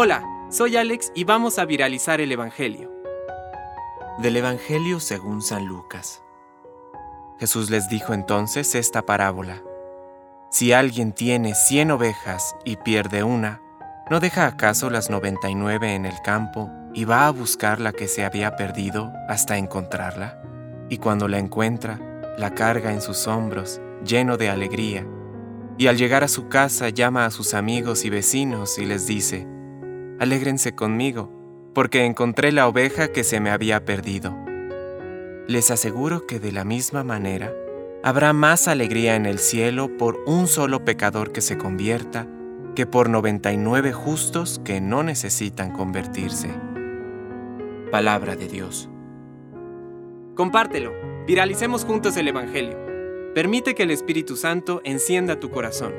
Hola, soy Alex y vamos a viralizar el Evangelio. Del Evangelio según San Lucas. Jesús les dijo entonces esta parábola. Si alguien tiene cien ovejas y pierde una, ¿no deja acaso las noventa y nueve en el campo y va a buscar la que se había perdido hasta encontrarla? Y cuando la encuentra, la carga en sus hombros, lleno de alegría, y al llegar a su casa llama a sus amigos y vecinos y les dice, Alégrense conmigo, porque encontré la oveja que se me había perdido. Les aseguro que de la misma manera, habrá más alegría en el cielo por un solo pecador que se convierta que por 99 justos que no necesitan convertirse. Palabra de Dios. Compártelo, viralicemos juntos el Evangelio. Permite que el Espíritu Santo encienda tu corazón.